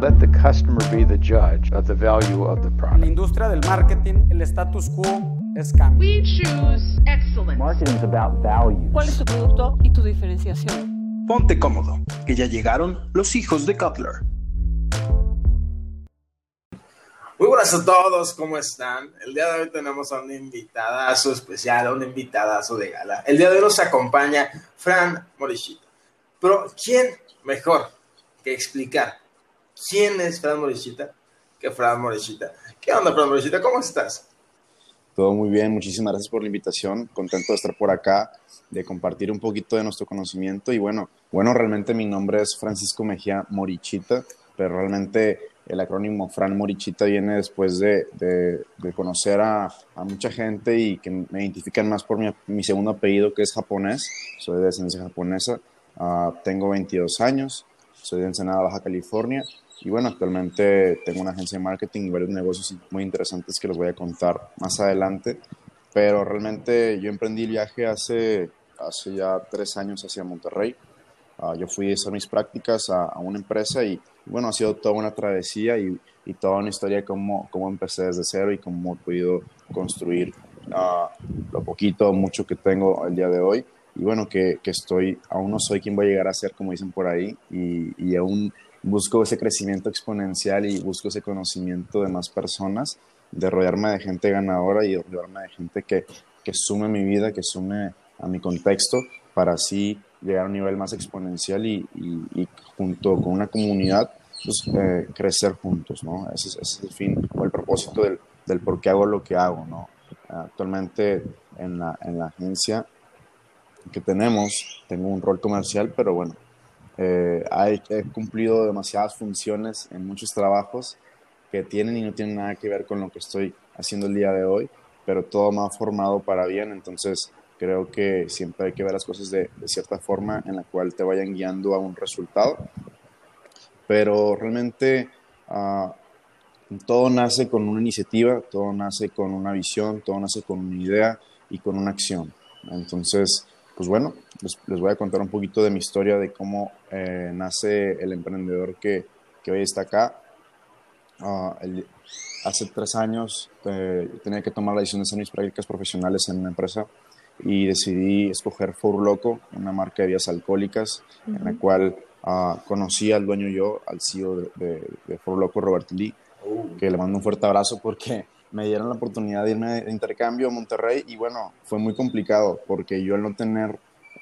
Let the customer be the judge of the value of the En la product. industria del marketing, el status quo es cambio. We choose excellence. Marketing is about value. ¿Cuál es tu producto y tu diferenciación? Ponte cómodo, que ya llegaron los hijos de Cutler. Muy buenas a todos, ¿cómo están? El día de hoy tenemos a un invitadazo especial, a un invitadazo de gala. El día de hoy nos acompaña Fran Morichita. Pero, ¿quién mejor que explicar quién es Fran Morichita que Fran Morichita? ¿Qué onda, Fran Morichita? ¿Cómo estás? Todo muy bien, muchísimas gracias por la invitación. Contento de estar por acá, de compartir un poquito de nuestro conocimiento. Y bueno, bueno, realmente mi nombre es Francisco Mejía Morichita, pero realmente el acrónimo Fran Morichita viene después de, de- de conocer a, a mucha gente y que me identifican más por mi, mi segundo apellido, que es japonés. Soy de descendencia japonesa. Ah, tengo 22 años, soy de Ensenada, Baja California. Y bueno, actualmente tengo una agencia de marketing y varios negocios muy interesantes que les voy a contar más adelante. Pero realmente yo emprendí el viaje hace, hace ya tres años hacia Monterrey. Ah, yo fui a hacer mis prácticas a, a una empresa y bueno, ha sido toda una travesía y, y toda una historia de cómo, cómo empecé desde cero y cómo he podido construir ah, lo poquito mucho que tengo el día de hoy. Y bueno, que, que estoy, aún no soy quien voy a llegar a ser, como dicen por ahí, y, y aún busco ese crecimiento exponencial y busco ese conocimiento de más personas, de rodearme de gente ganadora y de rodearme de gente que, que sume mi vida, que sume a mi contexto, para así llegar a un nivel más exponencial y, y- y junto con una comunidad, pues, eh, crecer juntos, ¿no? Ese es, ese es el fin o el propósito del, del por qué hago lo que hago, ¿no? Actualmente en la, en la agencia que tenemos, tengo un rol comercial, pero bueno, eh, hay- he cumplido demasiadas funciones en muchos trabajos que tienen y no tienen nada que ver con lo que estoy haciendo el día de hoy, pero todo me ha formado para bien, entonces creo que siempre hay que ver las cosas de, de cierta forma en la cual te vayan guiando a un resultado, pero realmente ah, todo nace con una iniciativa, todo nace con una visión, todo nace con una idea y con una acción. Entonces, pues bueno, les, les voy a contar un poquito de mi historia, de cómo eh, nace el emprendedor que, que hoy está acá. Ah, el- hace tres años eh, tenía que tomar la decisión de hacer mis prácticas profesionales en una empresa y decidí escoger Four Loco, una marca de bebidas alcohólicas, en la cual ah, conocí al dueño yo, al CEO de, de, de Four Loco, Robert Lee, que le mando un fuerte abrazo porque me dieron la oportunidad de irme de intercambio a Monterrey y bueno, fue muy complicado porque yo al no tener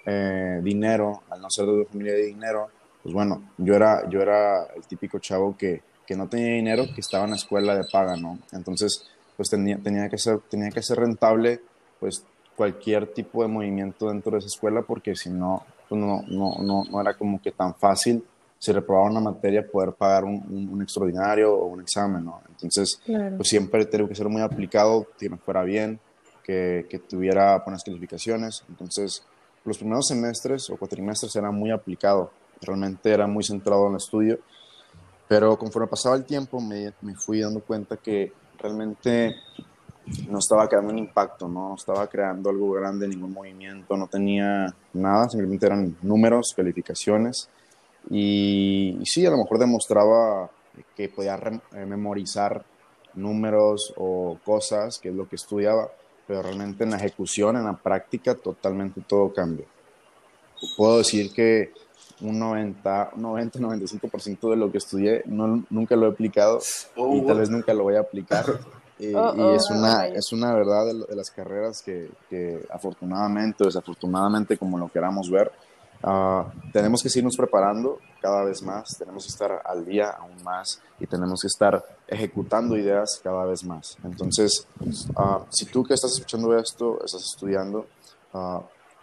eh, dinero, al no ser de una familia de dinero, pues bueno, yo era, yo era el típico chavo que, que no tenía dinero, que estaba en la escuela de paga, ¿no? Entonces, pues tenía, tenía, que ser, tenía que ser rentable, pues cualquier tipo de movimiento dentro de esa escuela porque si no, pues no, no, no, no era como que tan fácil si reprobaba una materia poder pagar un, un- un extraordinario o un examen, ¿no? Entonces, pues siempre tengo que ser muy aplicado, que me fuera bien, que, que tuviera buenas calificaciones. Entonces, los primeros semestres o cuatrimestres era muy aplicado, realmente era muy centrado en el estudio, pero conforme pasaba el tiempo me, me fui dando cuenta que realmente no estaba creando un impacto, no estaba creando algo grande, ningún movimiento, no tenía nada, simplemente eran números, calificaciones. Y, y sí, a lo mejor demostraba que podía eh, memorizar números o cosas, que es lo que estudiaba, pero realmente en la ejecución, en la práctica, totalmente todo cambia. Puedo decir que un 90, 90-95% de lo que estudié no, nunca lo he aplicado Oh, y tal vez nunca lo voy a aplicar. Y, Oh, y oh, es, una, es una verdad de, de las carreras que, que afortunadamente o desafortunadamente, como lo queramos ver, ah, tenemos que seguirnos preparando cada vez más, tenemos que estar al día aún más y tenemos que estar ejecutando ideas cada vez más. Entonces, ah, si tú que estás escuchando esto, estás estudiando, ah,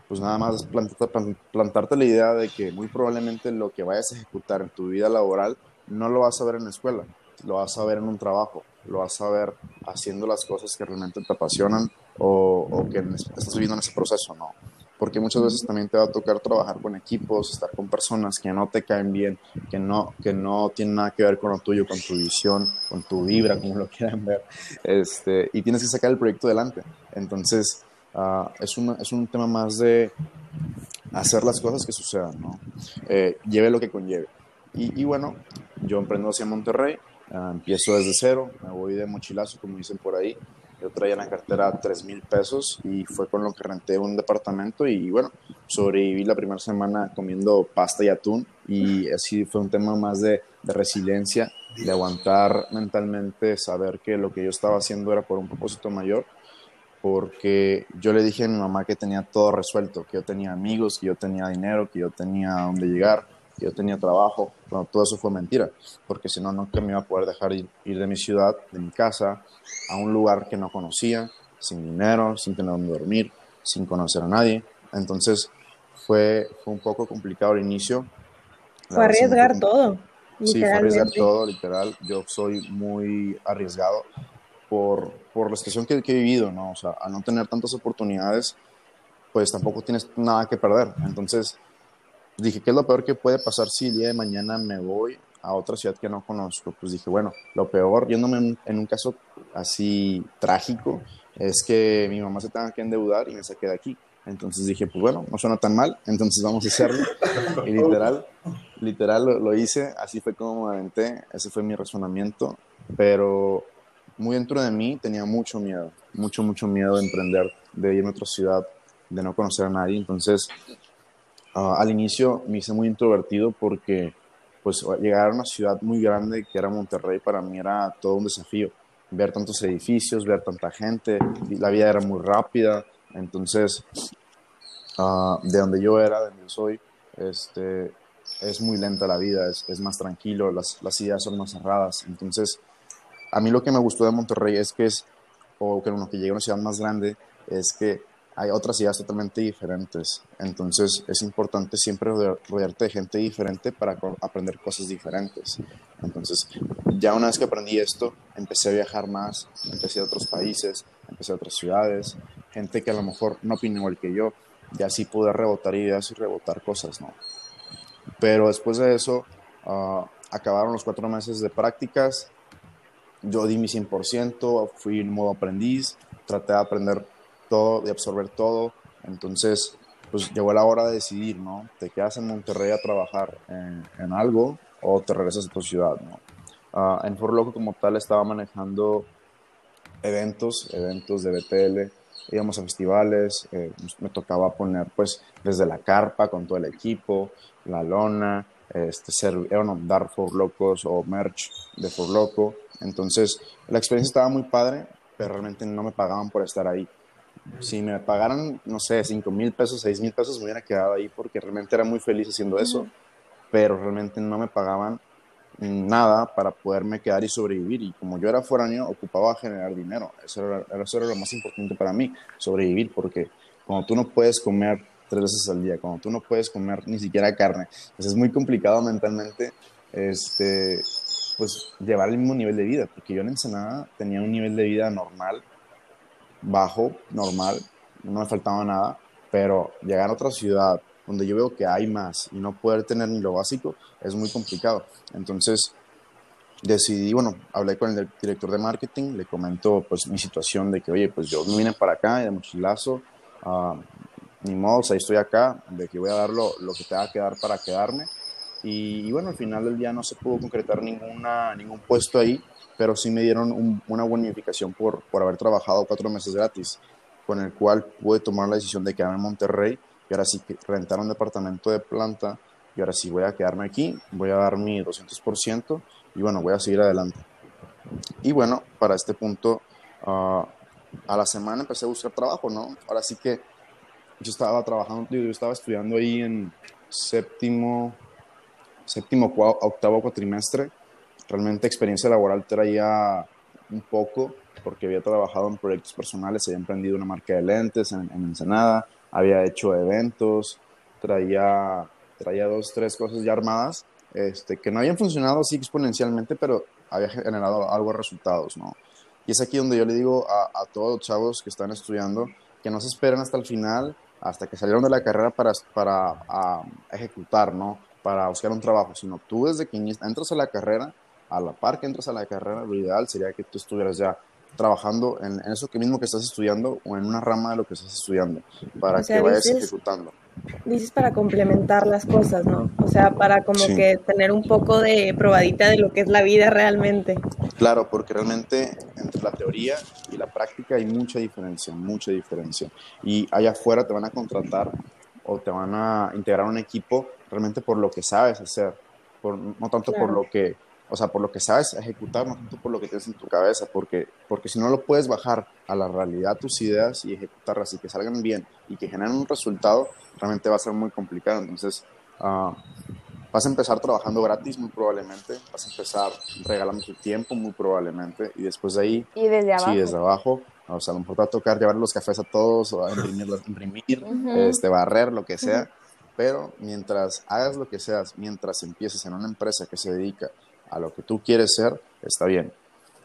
pues nada más plantarte, plan- plantarte la idea de que muy probablemente lo que vayas a ejecutar en tu vida laboral no lo vas a ver en la escuela, lo vas a ver en un trabajo, lo vas a ver haciendo las cosas que realmente te apasionan o, o que estás viviendo en ese proceso, ¿no? Porque muchas veces también te va a tocar trabajar con equipos, estar con personas que no te caen bien, que no, que no tienen nada que ver con lo tuyo, con tu visión, con tu vibra, como lo quieran ver, este, y tienes que sacar el proyecto adelante. Entonces, ah, es, una- es un tema más de hacer las cosas que sucedan, ¿no? Eh, lleve lo que conlleve. Y, y bueno, yo emprendo hacia Monterrey, uh, empiezo desde cero, me voy de mochilazo, como dicen por ahí. Yo traía en la cartera 3 mil pesos y fue con lo que renté un departamento y bueno, sobreviví la primera semana comiendo pasta y atún y así fue un tema más de, de resiliencia, de aguantar mentalmente, saber que lo que yo estaba haciendo era por un propósito mayor porque yo le dije a mi mamá que tenía todo resuelto, que yo tenía amigos, que yo tenía dinero, que yo tenía dónde llegar, yo tenía trabajo. Bueno, todo eso fue mentira, porque si no, nunca me iba a poder dejar ir, ir, de mi ciudad, de mi casa, a un lugar que no conocía, sin dinero, sin tener dónde dormir, sin conocer a nadie. Entonces fue, fue un poco complicado al inicio. Fue arriesgar todo. Sí, fue arriesgar todo, literal. Yo soy muy arriesgado por, por la situación que, que, he vivido, ¿no? O sea, al no tener tantas oportunidades, pues tampoco tienes nada que perder. Entonces, dije, ¿qué es lo peor que puede pasar si el día de mañana me voy a otra ciudad que no conozco? Pues dije, bueno, lo peor, yéndome en, en un caso así trágico, es que mi mamá se tenga que endeudar y me saque de aquí. Entonces dije, pues bueno, no suena tan mal, entonces vamos a hacerlo. Y literal, literal lo, lo hice, así fue como me aventé, ese fue mi razonamiento, pero muy dentro de mí tenía mucho miedo, mucho, mucho miedo de emprender, de irme a otra ciudad, de no conocer a nadie. Entonces, uh, al inicio me hice muy introvertido porque pues llegar a una ciudad muy grande que era Monterrey para mí era todo un desafío. Ver tantos edificios, ver tanta gente, la vida era muy rápida. Entonces, uh, de donde yo era, de donde yo soy, este, es muy lenta la vida, es, es más tranquilo, las, las ideas son más cerradas. Entonces, a mí lo que me gustó de Monterrey es que es, o que uno que llegue a una ciudad más grande, es que hay otras ideas totalmente diferentes. Entonces es importante siempre rodearte de gente diferente para aprender cosas diferentes. Entonces, ya una vez que aprendí esto, empecé a viajar más, empecé a otros países, empecé a otras ciudades, gente que a lo mejor no opina igual que yo, y así pude rebotar ideas y rebotar cosas, ¿no? Pero después de eso, uh, acabaron los cuatro meses de prácticas, yo di mi 100%, fui en modo aprendiz, traté de aprender todo, de absorber todo. Entonces, pues llegó la hora de decidir, ¿no? ¿Te quedas en Monterrey a trabajar en, algo o te regresas a tu ciudad, ¿no? Uh, en For Loco como tal estaba manejando eventos, eventos de BTL, íbamos a festivales, eh, me tocaba poner pues desde la carpa con todo el equipo, la lona, este, ser, bueno, dar For Locos o merch de For Loco. Entonces, la experiencia estaba muy padre, pero realmente no me pagaban por estar ahí. Si me pagaran, no sé, 5 mil pesos, 6 mil pesos, me hubiera quedado ahí porque realmente era muy feliz haciendo eso, pero realmente no me pagaban nada para poderme quedar y sobrevivir. Y como yo era foráneo, ocupaba generar dinero. Eso era, eso era lo más importante para mí, sobrevivir, porque cuando tú no puedes comer tres veces al día, cuando tú no puedes comer ni siquiera carne, pues es muy complicado mentalmente este, pues llevar el mismo nivel de vida, porque yo en Ensenada tenía un nivel de vida normal, bajo, normal, no me faltaba nada, pero llegar a otra ciudad donde yo veo que hay más y no poder tener ni lo básico es muy complicado. Entonces decidí, bueno, hablé con el director de marketing, le comento pues mi situación de que, oye, pues yo vine para acá de mochilazo, uh, ni modo, estoy acá, de que voy a dar lo, lo que tenga que dar para quedarme y, y, bueno, al final del día no se pudo concretar ninguna, ningún puesto ahí, pero sí me dieron un, una bonificación por, por haber trabajado cuatro meses gratis, con el cual pude tomar la decisión de quedarme en Monterrey y ahora sí rentar un departamento de planta y ahora sí voy a quedarme aquí, voy a dar mi 200% y bueno, voy a seguir adelante. Y bueno, para este punto, uh, a la semana empecé a buscar trabajo, ¿no? Ahora sí que yo estaba trabajando, yo estaba estudiando ahí en séptimo, séptimo, octavo cuatrimestre. Realmente experiencia laboral traía un poco porque había trabajado en proyectos personales, había emprendido una marca de lentes en, en Ensenada, había hecho eventos, traía, traía dos, tres cosas ya armadas este, que no habían funcionado así exponencialmente, pero había generado algo de resultados, ¿no? Y es aquí donde yo le digo a, a todos los chavos que están estudiando que no se esperen hasta el final, hasta que salieron de la carrera para, para a, ejecutar, ¿no? Para buscar un trabajo, sino tú desde que entras a la carrera, a la par que entras a la carrera, lo ideal sería que tú estuvieras ya trabajando en, en, eso que mismo que estás estudiando o en una rama de lo que estás estudiando para o sea, que vayas dices, ejecutando. dices para complementar las cosas, ¿no? O sea, para como que tener un poco de probadita de lo que es la vida realmente. Claro, porque realmente entre la teoría y la práctica hay mucha diferencia, mucha diferencia. Y allá afuera te van a contratar o te van a integrar un equipo realmente por lo que sabes hacer, por, no tanto por lo que o sea, por lo que sabes ejecutar, no tanto por lo que tienes en tu cabeza, porque, porque si no lo puedes bajar a la realidad tus ideas y ejecutarlas y que salgan bien y que generen un resultado, realmente va a ser muy complicado. Entonces, uh, vas a empezar trabajando gratis muy probablemente, vas a empezar regalando tu tiempo muy probablemente y después de ahí, y desde abajo. sí, desde abajo, o sea, a lo mejor te va a tocar llevar los cafés a todos o a imprimir, imprimir este, barrer, lo que sea. Pero mientras hagas lo que seas, mientras empieces en una empresa que se dedica a lo que tú quieres ser, está bien.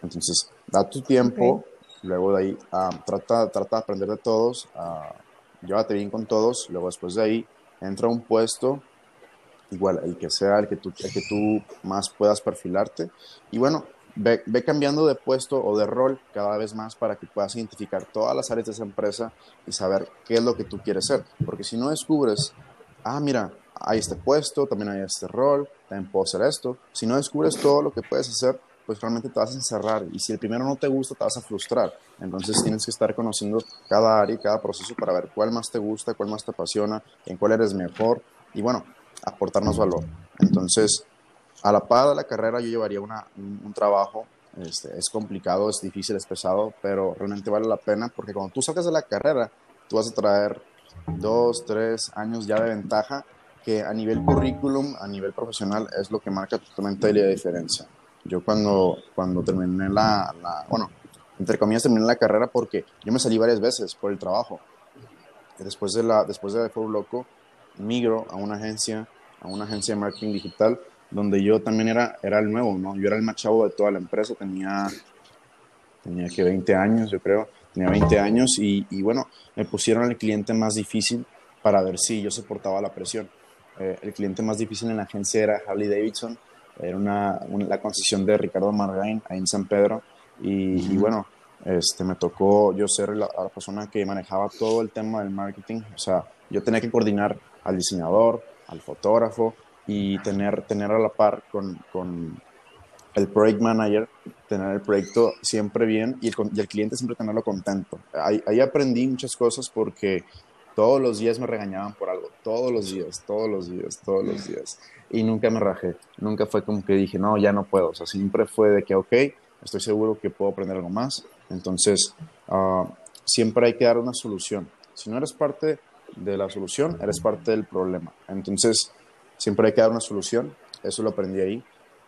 Entonces, da tu tiempo, luego de ahí uh, trata, trata de aprender de todos, uh, llévate bien con todos, luego después de ahí entra a un puesto, igual, el que sea el que tú, el que tú más puedas perfilarte. Y bueno, ve, ve, cambiando de puesto o de rol cada vez más para que puedas identificar todas las áreas de esa empresa y saber qué es lo que tú quieres ser. Porque si no descubres, ah, mira, hay este puesto, también hay este rol, también puedo hacer esto. Si no descubres todo lo que puedes hacer, pues realmente te vas a encerrar. Y si el primero no te gusta, te vas a frustrar. Entonces tienes que estar conociendo cada área y cada proceso para ver cuál más te gusta, cuál más te apasiona, en cuál eres mejor y bueno, aportar más valor. Entonces, a la par de la carrera yo llevaría una, un, trabajo. Este, es complicado, es difícil, es pesado, pero realmente vale la pena porque cuando tú sacas de la carrera, tú vas a traer dos, tres años ya de ventaja que a nivel currículum, a nivel profesional, es lo que marca totalmente la diferencia. Yo cuando, cuando terminé la, bueno, entre comillas terminé la carrera porque yo me salí varias veces por el trabajo. Después de, la, después de Foro Loco, migro a una agencia, a una agencia de marketing digital, donde yo también era, era el nuevo, ¿no? Yo era el más chavo de toda la empresa, tenía, tenía que 20 años, yo creo, tenía 20 años y, y bueno, me pusieron al cliente más difícil para ver si yo soportaba la presión. Eh, el cliente más difícil en la agencia era Harley Davidson, era una, la concesión de Ricardo Margain ahí en San Pedro. Y, bueno, este, me tocó yo ser la, persona que manejaba todo el tema del marketing. O sea, yo tenía que coordinar al diseñador, al fotógrafo y tener, tener a la par con, con el project manager, tener el proyecto siempre bien y el, y el cliente siempre tenerlo contento. Ahí, ahí, aprendí muchas cosas porque todos los días me regañaban por algo, todos los días, todos los días, todos los días. Y nunca me rajé, nunca fue como que dije, no, ya no puedo. O sea, siempre fue de que, ok, estoy seguro que puedo aprender algo más. Entonces, uh, siempre hay que dar una solución. Si no eres parte de la solución, eres parte del problema. Entonces, siempre hay que dar una solución. Eso lo aprendí ahí,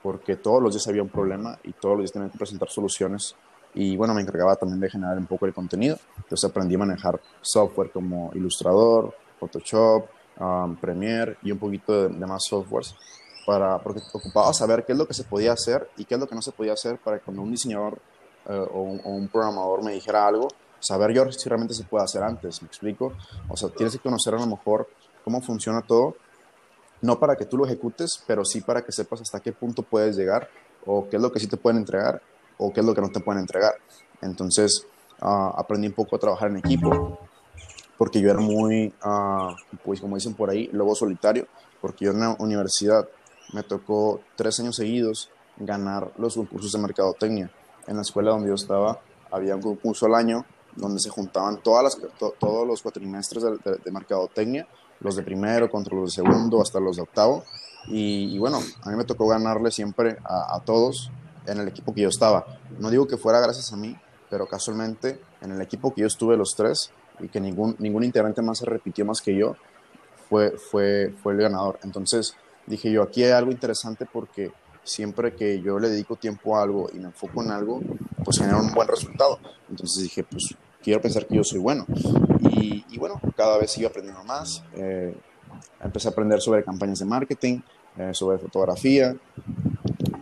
porque todos los días había un problema y todos los días tenía que presentar soluciones y bueno, me encargaba también de generar un poco el contenido. Entonces aprendí a manejar software como Illustrator, Photoshop, um, Premiere y un poquito de, más softwares para, porque ocupaba saber qué es lo que se podía hacer y qué es lo que no se podía hacer para que cuando un diseñador eh, o, un, o, un, programador me dijera algo, saber yo si realmente se puede hacer antes, ¿me explico? O sea, tienes que conocer a lo mejor cómo funciona todo, no para que tú lo ejecutes, pero sí para que sepas hasta qué punto puedes llegar o qué es lo que sí te pueden entregar o qué es lo que no te pueden entregar. Entonces, uh, aprendí un poco a trabajar en equipo, porque yo era muy, uh, pues como dicen por ahí, lobo solitario, porque yo en la universidad me tocó tres años seguidos ganar los concursos de mercadotecnia. En la escuela donde yo estaba había un concurso al año donde se juntaban todas las, to, todos los cuatrimestres de, de, de, mercadotecnia, los de primero contra los de segundo hasta los de octavo. Y, bueno, a mí me tocó ganarle siempre a, a todos en el equipo que yo estaba. No digo que fuera gracias a mí, pero casualmente en el equipo que yo estuve los tres y que ningún, ningún integrante más se repitió más que yo, fue, fue, fue el ganador. Entonces dije yo, aquí hay algo interesante porque siempre que yo le dedico tiempo a algo y me enfoco en algo, pues genera un buen resultado. Entonces dije, pues quiero pensar que yo soy bueno. Y, y bueno, cada vez sigo aprendiendo más. Eh, empecé a aprender sobre campañas de marketing, eh, sobre fotografía,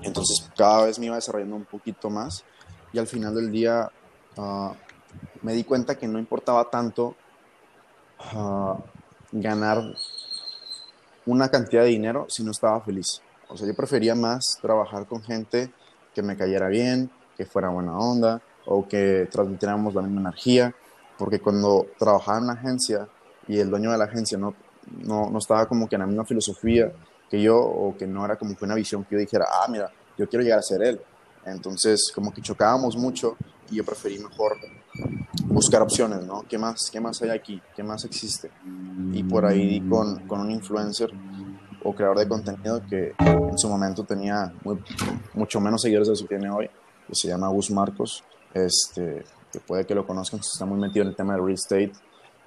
entonces cada vez me iba desarrollando un poquito más y al final del día uh, me di cuenta que no importaba tanto uh, ganar una cantidad de dinero si no estaba feliz. O sea, yo prefería más trabajar con gente que me cayera bien, que fuera buena onda o que transmitiéramos la misma energía, porque cuando trabajaba en una agencia y el dueño de la agencia no, no, no estaba como que en la misma filosofía que yo o que no era como que una visión que yo dijera, ah, mira, yo quiero llegar a ser él. Entonces, como que chocábamos mucho y yo preferí mejor buscar opciones, ¿no? ¿Qué más, qué más hay aquí? ¿Qué más existe? Y por ahí con, con un influencer o creador de contenido que en su momento tenía mucho menos seguidores de lo que tiene hoy, que se llama Gus Marcos, este, que puede que lo conozcan, está muy metido en el tema del real estate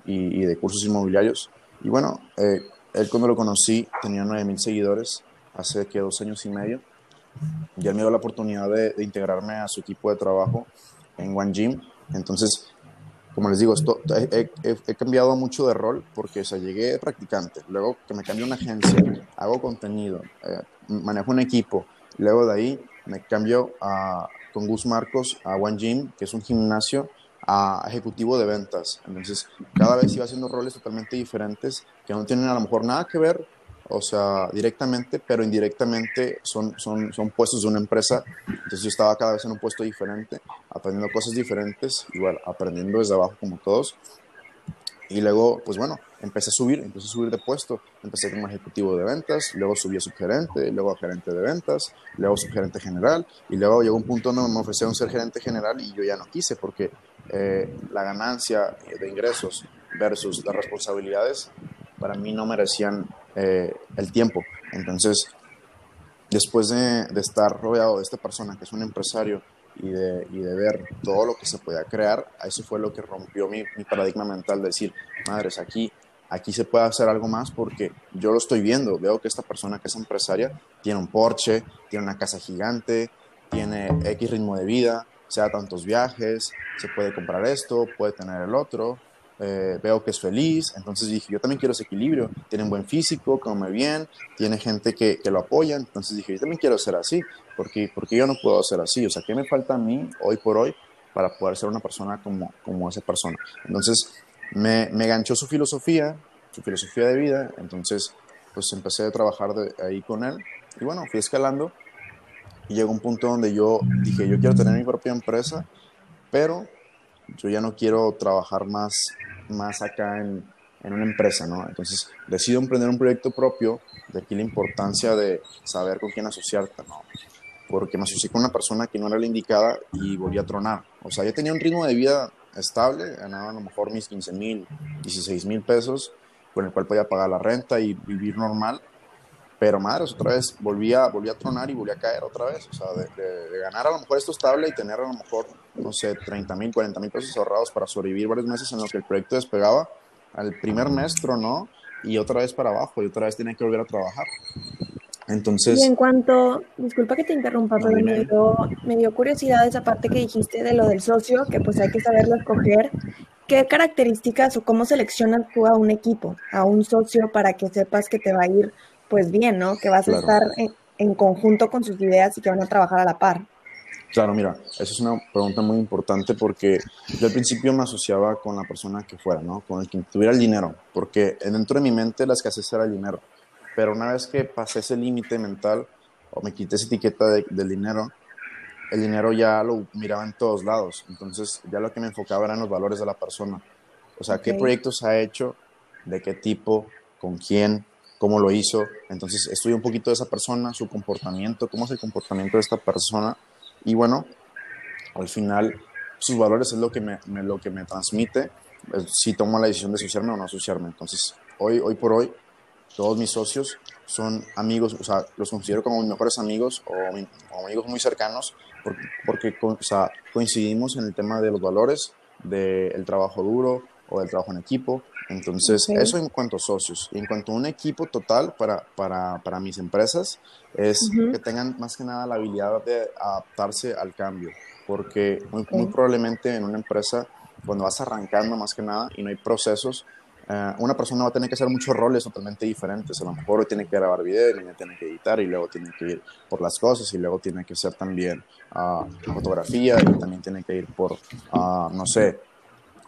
y, y de cursos inmobiliarios. Y bueno, eh, él cuando lo conocí tenía 9000 seguidores hace que dos años y medio. Y él me dio la oportunidad de, de integrarme a su equipo de trabajo en One Gym. Entonces, como les digo, esto, he, he, cambiado mucho de rol porque o sea, llegué practicante, luego que me cambié una agencia, hago contenido, eh, manejo un equipo, luego de ahí me cambio a, con Gus Marcos a One Gym, que es un gimnasio, a ejecutivo de ventas. Entonces, cada vez iba haciendo roles totalmente diferentes que no tienen a lo mejor nada que ver o sea, directamente, pero indirectamente son, son, son puestos de una empresa. Entonces yo estaba cada vez en un puesto diferente, aprendiendo cosas diferentes, igual aprendiendo desde abajo como todos. Y luego, pues bueno, empecé a subir, empecé a subir de puesto. Empecé como ejecutivo de ventas, luego subí a subgerente, luego a gerente de ventas, luego subgerente general. Y luego llegó un punto donde me ofrecieron ser gerente general y yo ya no quise porque eh, la ganancia de ingresos versus las responsabilidades para mí no merecían eh, el tiempo. Entonces, después de, de, estar rodeado de esta persona que es un empresario y de, y de, ver todo lo que se podía crear, eso fue lo que rompió mi, mi, paradigma mental de decir, madres, aquí, aquí se puede hacer algo más porque yo lo estoy viendo, veo que esta persona que es empresaria tiene un Porsche, tiene una casa gigante, tiene X ritmo de vida, sea tantos viajes, se puede comprar esto, puede tener el otro, eh, veo que es feliz, entonces dije, yo también quiero ese equilibrio, tiene un buen físico, come bien, tiene gente que, que, lo apoya, entonces dije, yo también quiero ser así, porque, porque yo no puedo ser así, o sea, ¿qué me falta a mí hoy por hoy para poder ser una persona como, como esa persona? Entonces me, me ganchó su filosofía, su filosofía de vida, entonces pues empecé a trabajar de, ahí con él y bueno, fui escalando y llegó un punto donde yo dije, yo quiero tener mi propia empresa, pero yo ya no quiero trabajar más, más acá en, en una empresa, ¿no? Entonces decido emprender un proyecto propio, de aquí la importancia de saber con quién asociarte, ¿no? Porque me asocié con una persona que no era la indicada y volví a tronar. O sea, yo tenía un ritmo de vida estable, ganaba a lo mejor mis 15 mil, 16 mil pesos, con el cual podía pagar la renta y vivir normal, pero madres, otra vez volví a, volví a tronar y volví a caer otra vez. O sea, de, de, de, ganar a lo mejor esto estable y tener a lo mejor, no sé, 30 mil, 40 mil pesos ahorrados para sobrevivir varios meses en los que el proyecto despegaba. Al primer mes tronó y otra vez para abajo y otra vez tiene que volver a trabajar. Entonces. Y en cuanto, disculpa que te interrumpa, no, pero me dio, me dio curiosidad esa parte que dijiste de lo del socio, que pues hay que saberlo escoger. ¿Qué características o cómo seleccionas tú a un equipo, a un socio para que sepas que te va a ir pues bien, ¿no? Que vas claro. a estar en, en, conjunto con sus ideas y que van a trabajar a la par. Claro, mira, esa es una pregunta muy importante porque yo al principio me asociaba con la persona que fuera, ¿no? Con el que tuviera el dinero, porque dentro de mi mente la escasez era el dinero. Pero una vez que pasé ese límite mental o me quité esa etiqueta de, del dinero, el dinero ya lo miraba en todos lados. Entonces ya lo que me enfocaba eran los valores de la persona. O sea, okay. qué proyectos ha hecho, de qué tipo, con quién, cómo lo hizo. Entonces estudio un poquito de esa persona, su comportamiento, cómo es el comportamiento de esta persona. Y bueno, al final sus valores es lo que me, me lo que me transmite si tomo la decisión de asociarme o no asociarme. Entonces, hoy, hoy por hoy, todos mis socios son amigos, o sea, los considero como mis mejores amigos o, mi, o amigos muy cercanos porque, porque o sea, coincidimos en el tema de los valores, del de trabajo duro o del trabajo en equipo. Entonces, okay. eso en cuanto a socios. Y en cuanto a un equipo total para, para, para mis empresas, es uh -huh. que tengan más que nada la habilidad de adaptarse al cambio. Porque muy, okay. muy probablemente en una empresa, cuando vas arrancando más que nada y no hay procesos, Uh, una persona va a tener que hacer muchos roles totalmente diferentes. A lo mejor hoy tiene que grabar video, y luego tiene que editar, y luego tiene que ir por las cosas, y luego tiene que hacer también uh, fotografía, y también tiene que ir por, uh, no sé,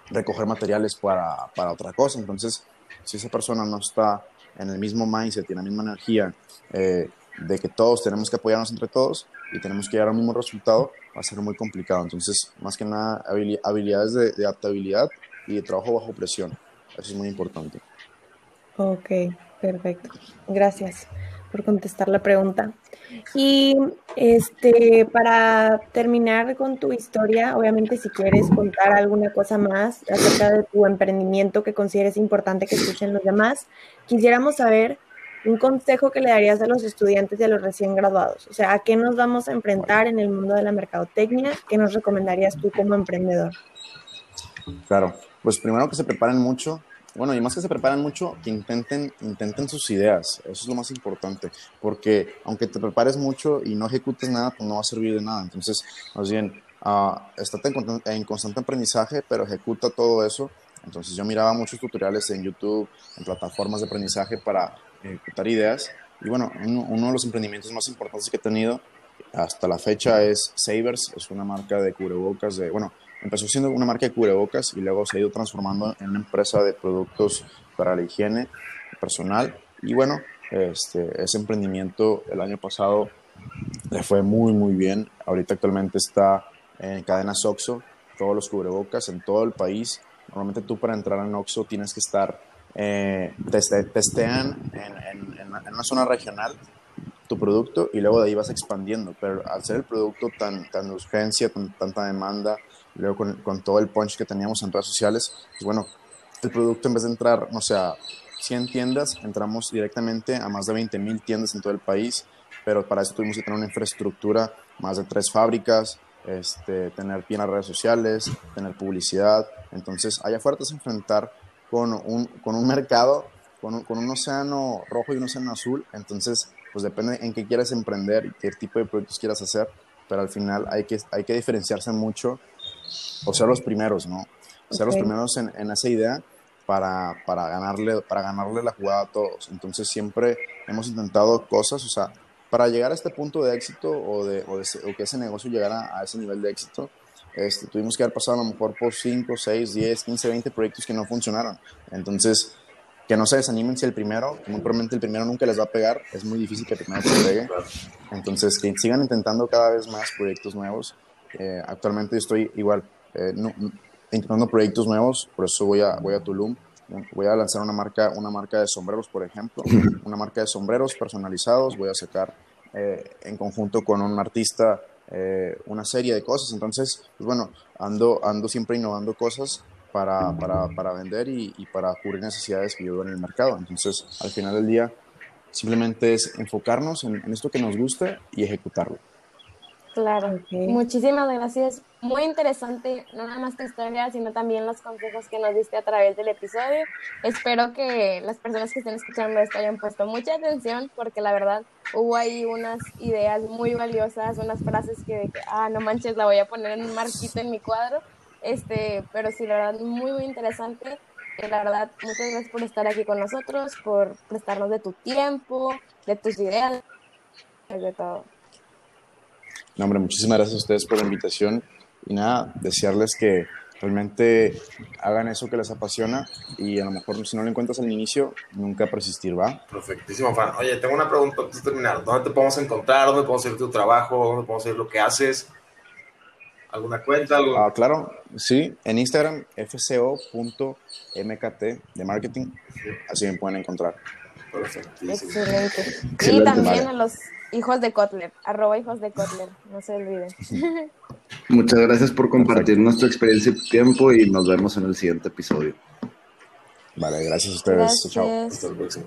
recoger materiales para, para, otra cosa. Entonces, si esa persona no está en el mismo mindset y en la misma energía eh, de que todos tenemos que apoyarnos entre todos y tenemos que llegar al mismo resultado, va a ser muy complicado. Entonces, más que nada, habilidades de, de adaptabilidad y de trabajo bajo presión. Eso es muy importante. Ok, perfecto. Gracias por contestar la pregunta. Y este, para terminar con tu historia, obviamente si quieres contar alguna cosa más acerca de tu emprendimiento que consideres importante que escuchen los demás, quisiéramos saber un consejo que le darías a los estudiantes y a los recién graduados. O sea, ¿a qué nos vamos a enfrentar en el mundo de la mercadotecnia? ¿Qué nos recomendarías tú como emprendedor? Claro, pues primero que se preparen mucho, bueno, y más que se preparan mucho, que intenten, intenten sus ideas. Eso es lo más importante. Porque aunque te prepares mucho y no ejecutes nada, pues no va a servir de nada. Entonces, más bien, uh, en, constante aprendizaje, pero ejecuta todo eso. Entonces, yo miraba muchos tutoriales en YouTube, en plataformas de aprendizaje para ejecutar ideas. Y bueno, uno, uno de los emprendimientos más importantes que he tenido hasta la fecha es Savers. Es una marca de cubrebocas de, bueno, Empezó siendo una marca de cubrebocas y luego se ha ido transformando en una empresa de productos para la higiene personal. Y bueno, este, ese emprendimiento el año pasado le fue muy, muy bien. Ahorita actualmente está en cadenas OXO, todos los cubrebocas en todo el país. Normalmente tú para entrar en OXO tienes que estar, eh, testean en, en, una zona regional tu producto y luego de ahí vas expandiendo. Pero al ser el producto tan, tan de urgencia, tan, tanta demanda, luego con, con, todo el punch que teníamos en redes sociales, pues bueno, el producto en vez de entrar, no sé, a 100 tiendas, entramos directamente a más de 20 mil tiendas en todo el país, pero para eso tuvimos que tener una infraestructura, más de tres fábricas, este, tener bien las redes sociales, tener publicidad, entonces allá afuera te vas a enfrentar con un, con un mercado, con un, con un océano rojo y un océano azul, entonces pues depende en qué quieras emprender y qué tipo de proyectos quieras hacer, pero al final hay que, hay que diferenciarse mucho o ser los primeros, ¿no? Ser los primeros en, en, esa idea para, para, ganarle, para ganarle la jugada a todos. Entonces siempre hemos intentado cosas, o sea, para llegar a este punto de éxito o, de, o, de, o que ese negocio llegara a ese nivel de éxito, este, tuvimos que haber pasado a lo mejor por 5, 6, 10, 15, 20 proyectos que no funcionaron. Entonces, que no se desanimen si el primero, muy probablemente el primero nunca les va a pegar, es muy difícil que el primero se pegue. Entonces, que sigan intentando cada vez más proyectos nuevos. Eh, actualmente estoy igual, eh, no, intentando proyectos nuevos, por eso voy a, voy a Tulum. Voy a lanzar una marca, una marca de sombreros, por ejemplo, una marca de sombreros personalizados. Voy a sacar eh, en conjunto con un artista eh, una serie de cosas. Entonces, pues bueno, ando, ando siempre innovando cosas para, para, para vender y, y, para cubrir necesidades que yo veo en el mercado. Entonces, al final del día, simplemente es enfocarnos en, en esto que nos gusta y ejecutarlo. Claro, okay. muchísimas gracias. Muy interesante, no nada más tu historia, sino también los consejos que nos diste a través del episodio. Espero que las personas que estén escuchando esto hayan puesto mucha atención, porque la verdad hubo ahí unas ideas muy valiosas, unas frases que, que ah, no manches, la voy a poner en un marquito en mi cuadro. Este, pero sí, la verdad, muy, muy interesante. Eh, la verdad, muchas gracias por estar aquí con nosotros, por prestarnos de tu tiempo, de tus ideas, de todo. No, hombre, muchísimas gracias a ustedes por la invitación y nada, desearles que realmente hagan eso que les apasiona y a lo mejor si no lo encuentras al inicio, nunca persistir, ¿va? Perfectísimo, Fran. Oye, tengo una pregunta antes de terminar. ¿Dónde te podemos encontrar? ¿Dónde podemos hacer tu trabajo? ¿Dónde podemos hacer lo que haces? ¿Alguna cuenta? Algo? Ah, claro, sí, en Instagram, fco.mkt de marketing, sí. así me pueden encontrar. Perfectísimo. Excelente. Y también a los hijos de Kotler, arroba hijos de Kotler, no se olviden. Muchas gracias por compartir nuestra experiencia y tiempo y nos vemos en el siguiente episodio. Vale, gracias a ustedes. Gracias. Hasta el próximo.